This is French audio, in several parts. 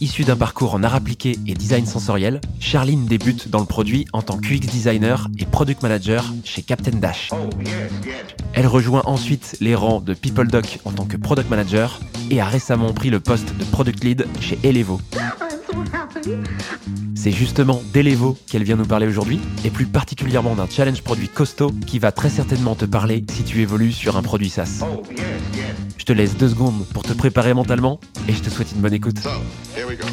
Issue d'un parcours en art appliqué et design sensoriel, Charline débute dans le produit en tant qu'UX designer et product manager chez Captain Dash. Oh. Elle rejoint ensuite les rangs de PeopleDoc en tant que product manager et a récemment pris le poste de product lead chez Elevo. C'est justement d'Elevo qu'elle vient nous parler aujourd'hui et plus particulièrement d'un challenge produit costaud qui va très certainement te parler si tu évolues sur un produit SaaS. Oh, yes. Je te laisse deux secondes pour te préparer mentalement et je te souhaite une bonne écoute. So, here we go.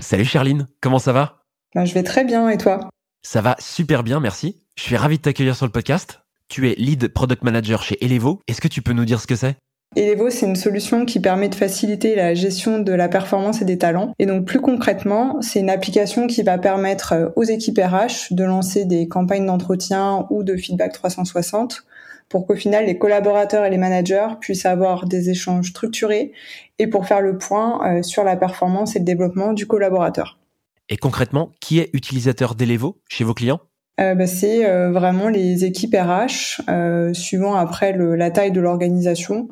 Salut Charline, comment ça va? Ben, je vais très bien et toi? Ça va super bien, merci. Je suis ravi de t'accueillir sur le podcast. Tu es lead product manager chez Elevo. Est-ce que tu peux nous dire ce que c'est? Elevo, c'est une solution qui permet de faciliter la gestion de la performance et des talents. Et donc plus concrètement, c'est une application qui va permettre euh, aux équipes RH de lancer des campagnes d'entretien ou de feedback 360 pour qu'au final les collaborateurs et les managers puissent avoir des échanges structurés et pour faire le point euh, sur la performance et le développement du collaborateur. Et concrètement, qui est utilisateur d'Elevo chez vos clients? Euh, bah, c'est euh, vraiment les équipes RH, euh, suivant après le- la taille de l'organisation,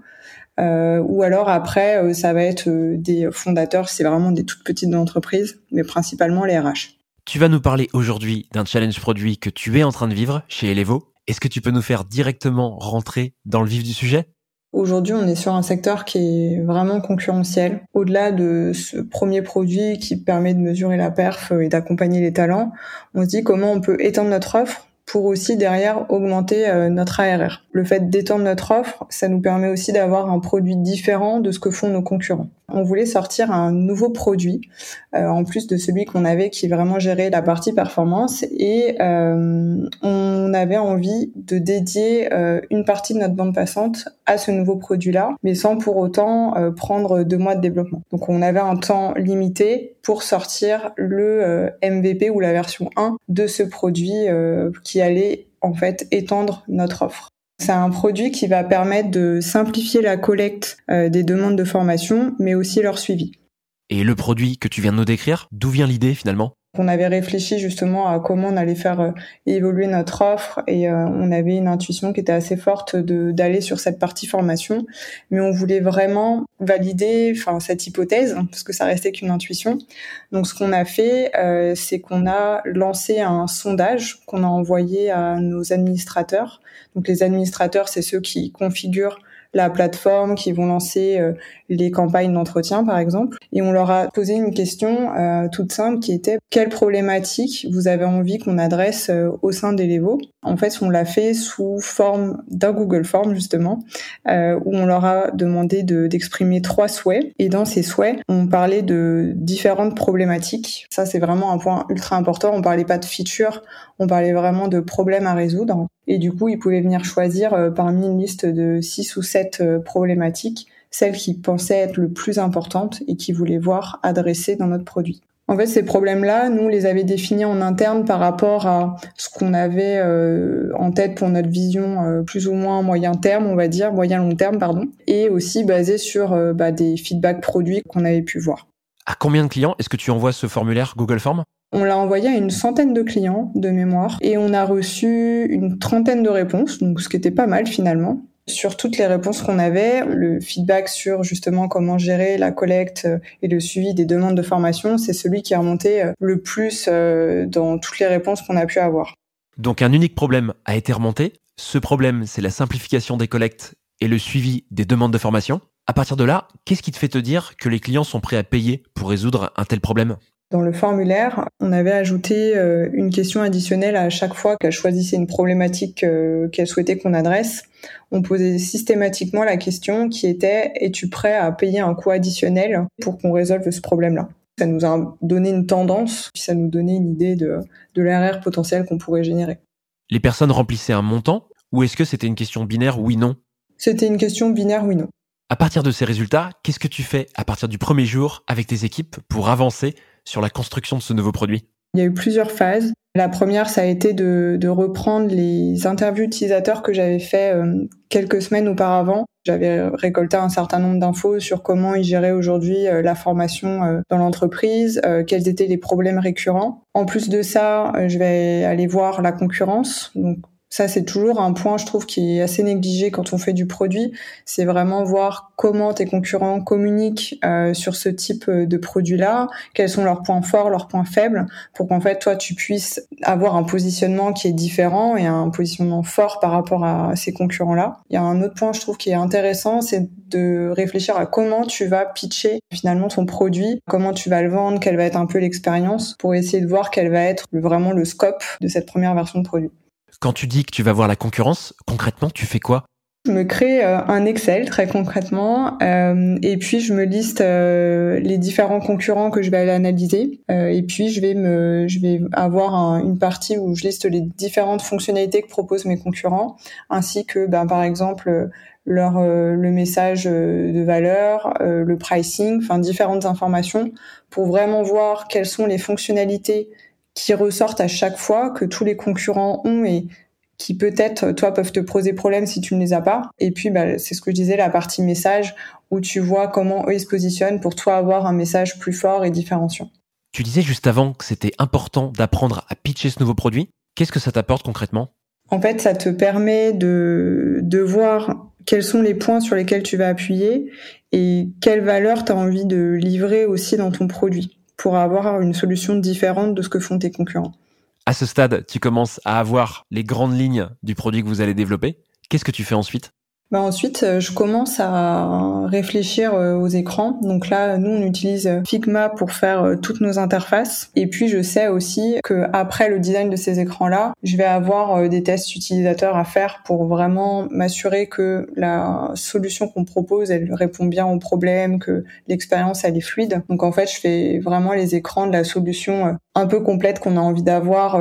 ou alors après ça va être des fondateurs, c'est vraiment des toutes petites entreprises, mais principalement les RH. Tu vas nous parler aujourd'hui d'un challenge produit que tu es en train de vivre chez Elevo. Est-ce que tu peux nous faire directement rentrer dans le vif du sujet? Aujourd'hui, on est sur un secteur qui est vraiment concurrentiel. Au-delà de ce premier produit qui permet de mesurer la perf et d'accompagner les talents, on se dit comment on peut étendre notre offre pour aussi derrière augmenter euh, notre ARR. Le fait d'étendre notre offre, ça nous permet aussi d'avoir un produit différent de ce que font nos concurrents. On voulait sortir un nouveau produit, euh, en plus de celui qu'on avait qui vraiment gérait la partie performance, et euh, on avait envie de dédier euh, une partie de notre bande passante à ce nouveau produit-là, mais sans pour autant prendre deux mois de développement. Donc on avait un temps limité pour sortir le MVP ou la version 1 de ce produit qui allait en fait étendre notre offre. C'est un produit qui va permettre de simplifier la collecte euh, des demandes de formation, mais aussi leur suivi. Et le produit que tu viens de nous décrire, d'où vient l'idée finalement? On avait réfléchi justement à comment on allait faire euh, évoluer notre offre et euh, on avait une intuition qui était assez forte d'aller sur cette partie formation, mais on voulait vraiment valider enfin cette hypothèse parce que ça restait qu'une intuition. Donc ce qu'on a fait, euh, c'est qu'on a lancé un sondage qu'on a envoyé à nos administrateurs. Donc les administrateurs, c'est ceux qui configurent la plateforme, qui vont lancer euh, les campagnes d'entretien, par exemple. Et on leur a posé une question euh, toute simple qui était quelle problématique vous avez envie qu'on adresse euh, au sein d'Elevo En fait, on l'a fait sous forme d'un Google Form, justement, où on leur a demandé de- d'exprimer trois souhaits. Et dans ces souhaits, on parlait de différentes problématiques. Ça, c'est vraiment un point ultra important. On parlait pas de features, on parlait vraiment de problèmes à résoudre. Et du coup, ils pouvaient venir choisir euh, parmi une liste de six ou sept euh, problématiques celles qui pensaient être le plus importantes et qui voulaient voir adressées dans notre produit. En fait, ces problèmes-là, nous, les avait définis en interne par rapport à ce qu'on avait euh, en tête pour notre vision plus ou moins moyen terme, on va dire, moyen long terme, pardon, et aussi basé sur bah, des feedbacks produits qu'on avait pu voir. À combien de clients est-ce que tu envoies ce formulaire Google Form? On l'a envoyé à une centaine de clients de mémoire et on a reçu une trentaine de réponses, donc ce qui était pas mal finalement. Sur toutes les réponses qu'on avait, le feedback sur justement comment gérer la collecte euh, et le suivi des demandes de formation, c'est celui qui est remonté euh, le plus euh, dans toutes les réponses qu'on a pu avoir. Donc un unique problème a été remonté. Ce problème, c'est la simplification des collectes et le suivi des demandes de formation. À partir de là, qu'est-ce qui te fait te dire que les clients sont prêts à payer pour résoudre un tel problème? Dans le formulaire, on avait ajouté euh, une question additionnelle à chaque fois qu'elle choisissait une problématique euh, qu'elle souhaitait qu'on adresse. On posait systématiquement la question qui était es-tu prêt à payer un coût additionnel pour qu'on résolve ce problème-là? Ça nous a donné une tendance, puis ça nous donnait une idée de, de l'RR potentiel qu'on pourrait générer. Les personnes remplissaient un montant ou est-ce que c'était une question binaire oui-non C'était une question binaire oui non. À partir de ces résultats, qu'est-ce que tu fais à partir du premier jour avec tes équipes pour avancer sur la construction de ce nouveau produit? Il y a eu plusieurs phases. La première, ça a été de, reprendre les interviews utilisateurs que j'avais fait euh, quelques semaines auparavant. J'avais récolté un certain nombre d'infos sur comment ils géraient aujourd'hui euh, la formation euh, dans l'entreprise, quels étaient les problèmes récurrents. En plus de ça, je vais aller voir la concurrence, ça, c'est toujours un point, je trouve, qui est assez négligé quand on fait du produit. C'est vraiment voir comment tes concurrents communiquent euh, sur ce type de produit-là, quels sont leurs points forts, leurs points faibles, pour qu'en fait, toi, tu puisses avoir un positionnement qui est différent et un positionnement fort par rapport à ces concurrents-là. Il y a un autre point, je trouve, qui est intéressant, c'est de réfléchir à comment tu vas pitcher finalement ton produit, comment tu vas le vendre, quelle va être un peu l'expérience, pour essayer de voir quel va être vraiment le scope de cette première version de produit. Quand tu dis que tu vas voir la concurrence, concrètement, tu fais quoi je me crée euh, un Excel très concrètement euh, et puis je me liste euh, les différents concurrents que je vais aller analyser. Et puis je vais me je vais avoir une partie où je liste les différentes fonctionnalités que proposent mes concurrents ainsi que ben, par exemple leur le message de valeur, le pricing, enfin différentes informations pour vraiment voir quelles sont les fonctionnalités qui ressortent à chaque fois, que tous les concurrents ont et qui peut-être, toi, peuvent te poser problème si tu ne les as pas. Et puis, bah, c'est ce que je disais, la partie message, où tu vois comment eux ils se positionnent pour toi avoir un message plus fort et différenciant. Tu disais juste avant que c'était important d'apprendre à pitcher ce nouveau produit. Qu'est-ce que ça t'apporte concrètement? En fait, ça te permet de, de voir quels sont les points sur lesquels tu vas appuyer et quelle valeur tu as envie de livrer aussi dans ton produit pour avoir une solution différente de ce que font tes concurrents. À ce stade, tu commences à avoir les grandes lignes du produit que vous allez développer. Qu'est-ce que tu fais ensuite? Bah ensuite, euh, je commence à réfléchir euh, aux écrans. Donc là, nous, on utilise Figma pour faire euh, toutes nos interfaces. Et puis, je sais aussi que après le design de ces écrans-là, je vais avoir des tests utilisateurs à faire pour vraiment m'assurer que la solution qu'on propose, elle répond bien aux problèmes, que l'expérience, elle est fluide. Donc en fait, je fais vraiment les écrans de la solution un peu complète qu'on a envie d'avoir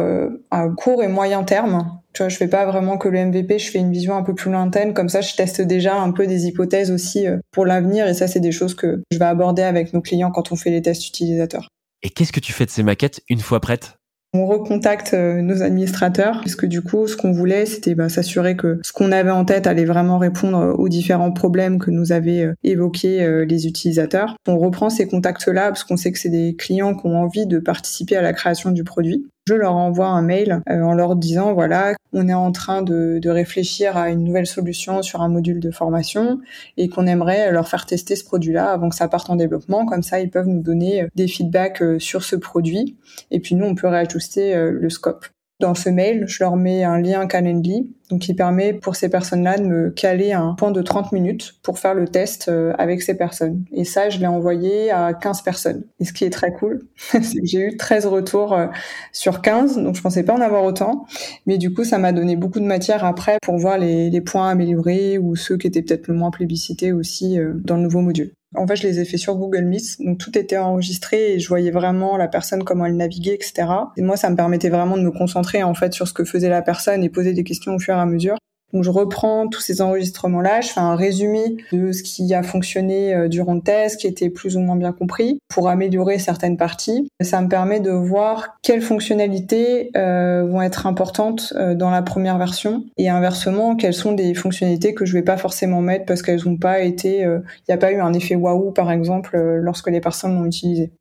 à court et moyen terme tu vois, je fais pas vraiment que le MVP, je fais une vision un peu plus lointaine. Comme ça, je teste déjà un peu des hypothèses aussi euh, pour l'avenir. Et ça, c'est des choses que je vais aborder avec nos clients quand on fait les tests utilisateurs. Et qu'est-ce que tu fais de ces maquettes une fois prêtes? On recontacte euh, nos administrateurs puisque du coup, ce qu'on voulait, c'était bah, s'assurer que ce qu'on avait en tête allait vraiment répondre aux différents problèmes que nous avaient euh, évoqués les utilisateurs. On reprend ces contacts-là parce qu'on sait que c'est des clients qui ont envie de participer à la création du produit je leur envoie un mail euh, en leur disant voilà, on est en train de, réfléchir à une nouvelle solution sur un module de formation et qu'on aimerait leur faire tester ce produit-là avant que ça parte en développement. Comme ça, ils peuvent nous donner des feedbacks euh, sur ce produit et puis nous, on peut réajuster euh, le scope. Dans ce mail, je leur mets un lien Calendly, donc qui permet pour ces personnes-là de me caler un point de 30 minutes pour faire le test euh, avec ces personnes. Et ça, je l'ai envoyé à 15 personnes. Et ce qui est très cool, c'est que j'ai eu 13 retours euh, sur 15, donc je pensais pas en avoir autant. Mais du coup, ça m'a donné beaucoup de matière après pour voir les, points améliorés ou ceux qui étaient peut-être le moins plébiscités aussi euh, dans le nouveau module. En fait, je les ai fait sur Google Meet, donc tout était enregistré et je voyais vraiment la personne comment elle naviguait, etc. Et moi, ça me permettait vraiment de me concentrer en fait sur ce que faisait la personne et poser des questions au fur et à mesure. Donc je reprends tous ces enregistrements-là, je fais un résumé de ce qui a fonctionné euh, durant le test, qui était plus ou moins bien compris, pour améliorer certaines parties. Ça me permet de voir quelles fonctionnalités euh, vont être importantes euh, dans la première version et inversement quelles sont des fonctionnalités que je vais pas forcément mettre parce qu'elles n'ont pas été, il n'y a pas eu un effet waouh par exemple lorsque les personnes l'ont utilisé.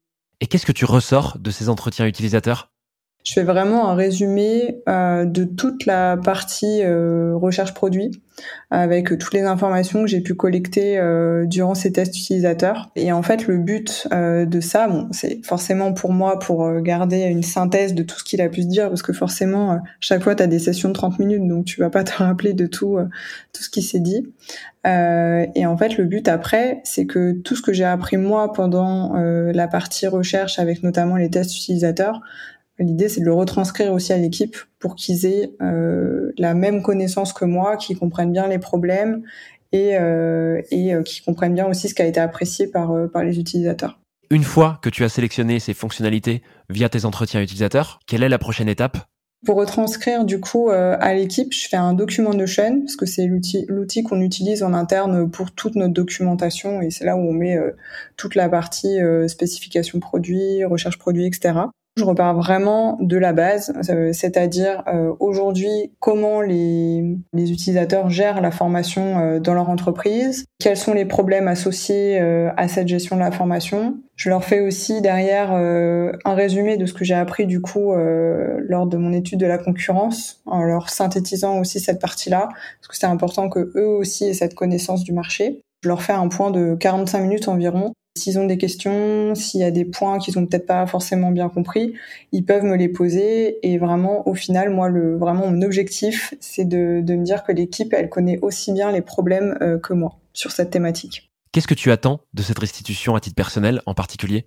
Et qu'est-ce que tu ressors de ces entretiens utilisateurs? Je fais vraiment un résumé euh, de toute la partie euh, recherche produit avec toutes les informations que j'ai pu collecter euh, durant ces tests utilisateurs. Et en fait, le but de ça, bon, c'est forcément pour moi pour garder une synthèse de tout ce qu'il a pu se dire, parce que forcément, chaque fois, tu as des sessions de 30 minutes, donc tu vas pas te rappeler de tout, tout ce qui s'est dit. et en fait, le but après, c'est que tout ce que j'ai appris moi pendant la partie recherche, avec notamment les tests utilisateurs, L'idée, c'est de le retranscrire aussi à l'équipe pour qu'ils aient euh, la même connaissance que moi, qu'ils comprennent bien les problèmes et, euh, et euh, qu'ils comprennent bien aussi ce qui a été apprécié par, euh, par les utilisateurs. Une fois que tu as sélectionné ces fonctionnalités via tes entretiens utilisateurs, quelle est la prochaine étape? Pour retranscrire du coup euh, à l'équipe, je fais un document Notion parce que c'est l'outil qu'on utilise en interne pour toute notre documentation et c'est là où on met toute la partie spécification produit, recherche produit, etc Je repars vraiment de la base, euh, c'est-à-dire euh, aujourd'hui comment les, les, utilisateurs gèrent la formation euh, dans leur entreprise, quels sont les problèmes associés à cette gestion de la formation. Je leur fais aussi derrière un résumé de ce que j'ai appris du coup lors de mon étude de la concurrence, en leur synthétisant aussi cette partie-là, parce que c'est important que eux aussi aient cette connaissance du marché. Je leur fais un point de 45 minutes environ S'ils ont des questions, s'il y a des points qu'ils ont peut-être pas forcément bien compris, ils peuvent me les poser. Et vraiment, au final, moi, le vraiment mon objectif, c'est de, de me dire que l'équipe, elle connaît aussi bien les problèmes euh, que moi sur cette thématique. Qu'est-ce que tu attends de cette restitution à titre personnel en particulier?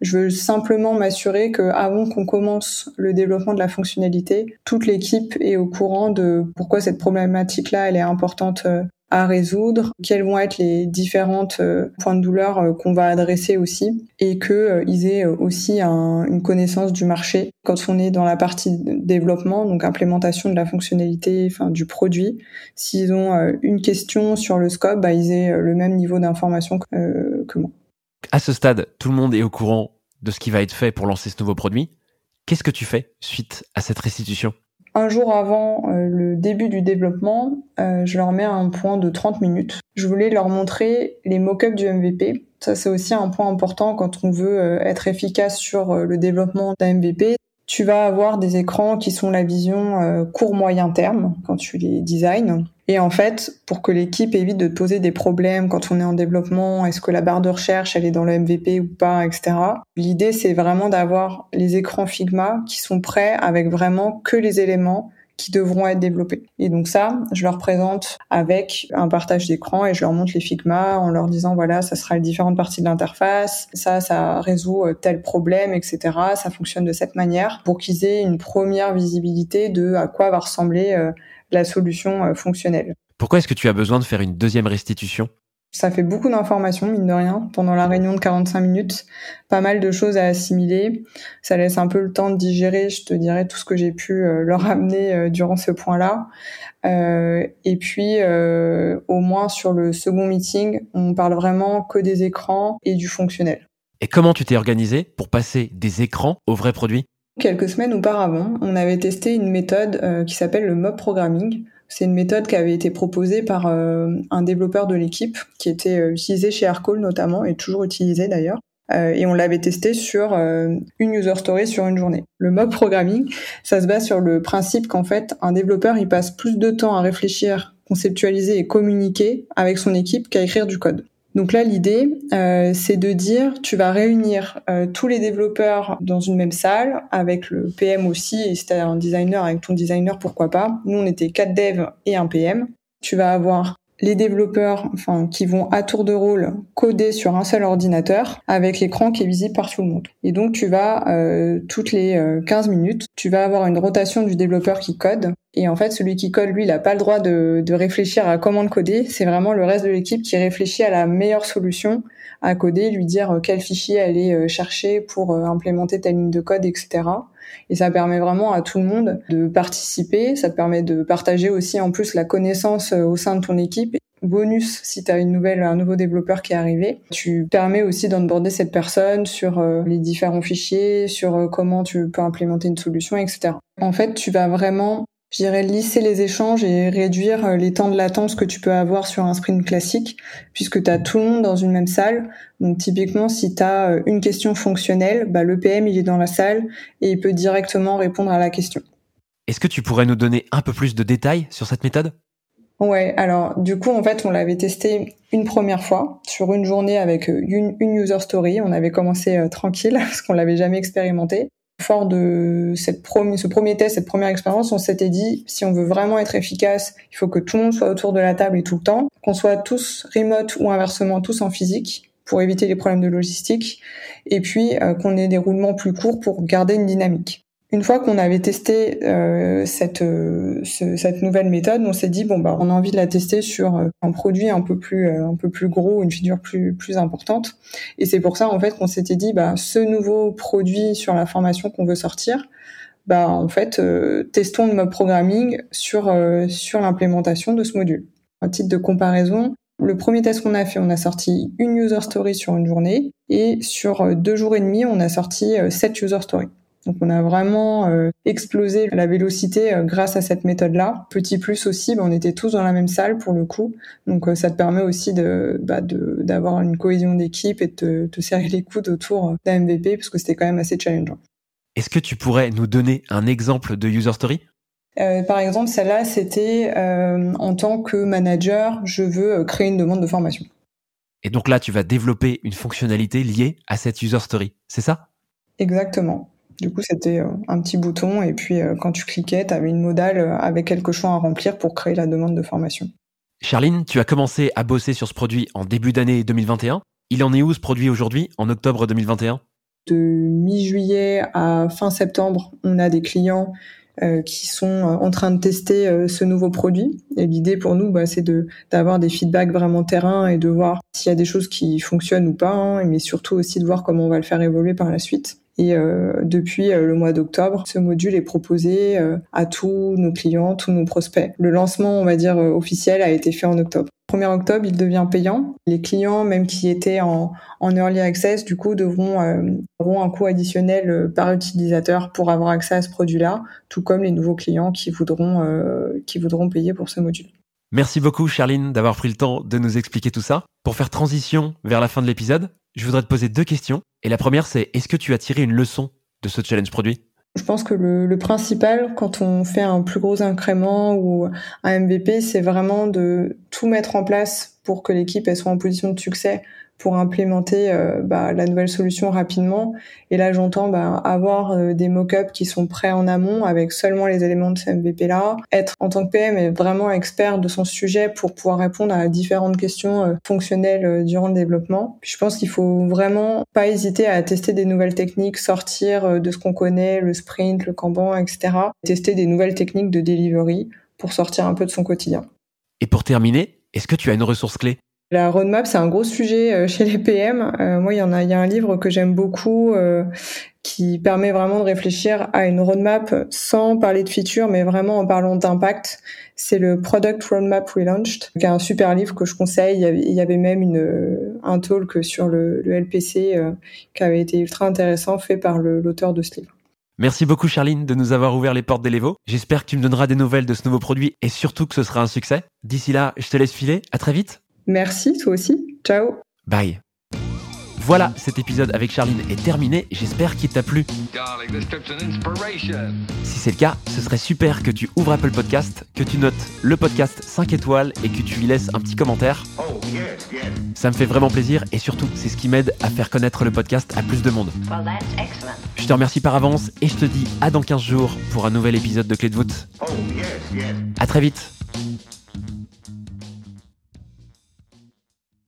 Je veux simplement m'assurer que avant qu'on commence le développement de la fonctionnalité, toute l'équipe est au courant de pourquoi cette problématique-là elle est importante euh, à résoudre, quels vont être les différentes euh, points de douleur euh, qu'on va adresser aussi, et qu'ils euh, aient aussi une connaissance du marché quand on est dans la partie développement, donc implémentation de la fonctionnalité, enfin du produit. S'ils ont une question sur le scope, bah, ils aient le même niveau d'information que, que moi. À ce stade, tout le monde est au courant de ce qui va être fait pour lancer ce nouveau produit. Qu'est-ce que tu fais suite à cette restitution? Un jour avant euh, le début du développement, euh, je leur mets un point de 30 minutes. Je voulais leur montrer les mock-ups du MVP. Ça, c'est aussi un point important quand on veut euh, être efficace sur le développement d'un MVP tu vas avoir des écrans qui sont la vision euh, court moyen terme quand tu les designs. Et en fait, pour que l'équipe évite de poser des problèmes quand on est en développement, est-ce que la barre de recherche elle est dans le MVP ou pas, etc. L'idée c'est vraiment d'avoir les écrans Figma qui sont prêts avec vraiment que les éléments qui devront être développés. Et donc ça, je leur présente avec un partage d'écran et je leur montre les Figma en leur disant voilà, ça sera les différentes parties de l'interface, ça, ça résout euh, tel problème, etc. Ça fonctionne de cette manière pour qu'ils aient une première visibilité de à quoi va ressembler euh, la solution euh, fonctionnelle. Pourquoi est-ce que tu as besoin de faire une deuxième restitution? Ça fait beaucoup d'informations, mine de rien, pendant la réunion de 45 minutes. Pas mal de choses à assimiler. Ça laisse un peu le temps de digérer, je te dirais, tout ce que j'ai pu euh, leur amener euh, durant ce point-là. Euh, et puis, au moins sur le second meeting, on parle vraiment que des écrans et du fonctionnel. Et comment tu t'es organisé pour passer des écrans au vrai produit Quelques semaines auparavant, on avait testé une méthode qui s'appelle le mob programming. C'est une méthode qui avait été proposée par euh, un développeur de l'équipe, qui était euh, utilisé chez Aircall notamment, et toujours utilisé d'ailleurs. Euh, et on l'avait testé sur une user story sur une journée. Le mob programming, ça se base sur le principe qu'en fait, un développeur, il passe plus de temps à réfléchir, conceptualiser et communiquer avec son équipe qu'à écrire du code. Donc là, l'idée, euh, c'est de dire, tu vas réunir euh, tous les développeurs dans une même salle, avec le PM aussi, et si tu un designer, avec ton designer, pourquoi pas. Nous, on était quatre devs et un PM. Tu vas avoir les développeurs, enfin, qui vont à tour de rôle coder sur un seul ordinateur avec l'écran qui est visible par tout le monde. Et donc, tu vas, euh, toutes les 15 minutes, tu vas avoir une rotation du développeur qui code et en fait, celui qui code, lui, il n'a pas le droit de, de, réfléchir à comment le coder. C'est vraiment le reste de l'équipe qui réfléchit à la meilleure solution à coder, lui dire euh, quel fichier aller euh, chercher pour euh, implémenter ta ligne de code, etc. Et ça permet vraiment à tout le monde de participer. Ça permet de partager aussi en plus la connaissance au sein de ton équipe. Bonus, si tu as une nouvelle, un nouveau développeur qui est arrivé, tu permets aussi d'onboarder cette personne sur les différents fichiers, sur comment tu peux implémenter une solution, etc. En fait, tu vas vraiment je dirais lisser les échanges et réduire euh, les temps de latence que tu peux avoir sur un sprint classique, puisque tu as tout le monde dans une même salle. Donc typiquement, si tu as euh, une question fonctionnelle, bah, le PM il est dans la salle et il peut directement répondre à la question. Est-ce que tu pourrais nous donner un peu plus de détails sur cette méthode? Ouais, alors du coup en fait on l'avait testé une première fois sur une journée avec euh, une, user story. On avait commencé tranquille parce qu'on l'avait jamais expérimenté fort de cette ce premier test, cette première expérience, on s'était dit, si on veut vraiment être efficace, il faut que tout le monde soit autour de la table et tout le temps, qu'on soit tous remote ou inversement tous en physique pour éviter les problèmes de logistique, et puis euh, qu'on ait des roulements plus courts pour garder une dynamique. Une fois qu'on avait testé euh, cette, euh, cette nouvelle méthode, on s'est dit bon bah on a envie de la tester sur euh, un produit un peu plus un peu plus gros, une figure plus plus importante. Et c'est pour ça en fait qu'on s'était dit bah ce nouveau produit sur la formation qu'on veut sortir, bah en fait testons le mob programming sur sur l'implémentation de ce module. À titre de comparaison, le premier test qu'on a fait, on a sorti une user story sur une journée et sur deux jours et demi, on a sorti sept user stories. Donc on a vraiment euh, explosé la vélocité euh, grâce à cette méthode-là. Petit plus aussi, bah, on était tous dans la même salle pour le coup. Donc euh, ça te permet aussi de bah, d'avoir une cohésion d'équipe et de te serrer les coudes autour d'un MVP parce que c'était quand même assez challengeant. Est-ce que tu pourrais nous donner un exemple de user story? Par exemple, celle-là, c'était en tant que manager, je veux créer une demande de formation. Et donc là, tu vas développer une fonctionnalité liée à cette user story, c'est ça? Exactement. Du coup, c'était euh, un petit bouton et puis euh, quand tu cliquais, tu avais une modale euh, avec quelques champs à remplir pour créer la demande de formation. Charline, tu as commencé à bosser sur ce produit en début d'année 2021. Il en est où ce produit aujourd'hui, en octobre 2021 De mi-juillet à fin septembre, on a des clients qui sont en train de tester ce nouveau produit. Et l'idée pour nous, bah, c'est d'avoir des feedbacks vraiment terrain et de voir s'il y a des choses qui fonctionnent ou pas, hein, mais surtout aussi de voir comment on va le faire évoluer par la suite. Et euh, depuis euh, le mois d'octobre, ce module est proposé euh, à tous nos clients, tous nos prospects. Le lancement, on va dire, officiel a été fait en octobre. 1er octobre, il devient payant. Les clients, même qui étaient en, early access, du coup, devront auront un coût additionnel par utilisateur pour avoir accès à ce produit-là, tout comme les nouveaux clients qui voudront qui voudront payer pour ce module. Merci beaucoup, Charline, d'avoir pris le temps de nous expliquer tout ça. Pour faire transition vers la fin de l'épisode, je voudrais te poser deux questions. Et la première, c'est est-ce que tu as tiré une leçon de ce challenge produit? Je pense que le, principal, quand on fait un plus gros incrément ou un MVP, c'est vraiment de tout mettre en place pour que l'équipe soit en position de succès pour implémenter euh, bah, la nouvelle solution rapidement. Et là, j'entends bah, avoir euh, des mock-ups qui sont prêts en amont avec seulement les éléments de ce MVP-là. Être en tant que PM est vraiment expert de son sujet pour pouvoir répondre à différentes questions euh, fonctionnelles durant le développement. je pense qu'il faut vraiment pas hésiter à tester des nouvelles techniques, sortir de ce qu'on connaît, le sprint, le Kanban, etc. Tester des nouvelles techniques de delivery pour sortir un peu de son quotidien. Et pour terminer, est-ce que tu as une ressource clé? La roadmap, c'est un gros sujet euh, chez les PM. Euh, moi, il y a, un livre que j'aime beaucoup euh, qui permet vraiment de réfléchir à une roadmap sans parler de features, mais vraiment en parlant d'impact. C'est le Product Roadmap Relaunched, qui est un super livre que je conseille. Il y avait, même un talk sur le, le LPC qui avait été ultra intéressant, fait par l'auteur de ce livre. Merci beaucoup Charline de nous avoir ouvert les portes d'Elevo. J'espère que tu me donneras des nouvelles de ce nouveau produit et surtout que ce sera un succès. D'ici là, je te laisse filer. À très vite. Merci, toi aussi. Ciao. Bye. Voilà, cet épisode avec Charline est terminé. J'espère qu'il t'a plu. Si c'est le cas, ce serait super que tu ouvres Apple Podcast, que tu notes le podcast 5 étoiles et que tu y laisses un petit commentaire. Oh, Ça me fait vraiment plaisir et surtout, c'est ce qui m'aide à faire connaître le podcast à plus de monde. je te remercie par avance et je te dis à dans 15 jours pour un nouvel épisode de Clé de voûte. Oh, à très vite.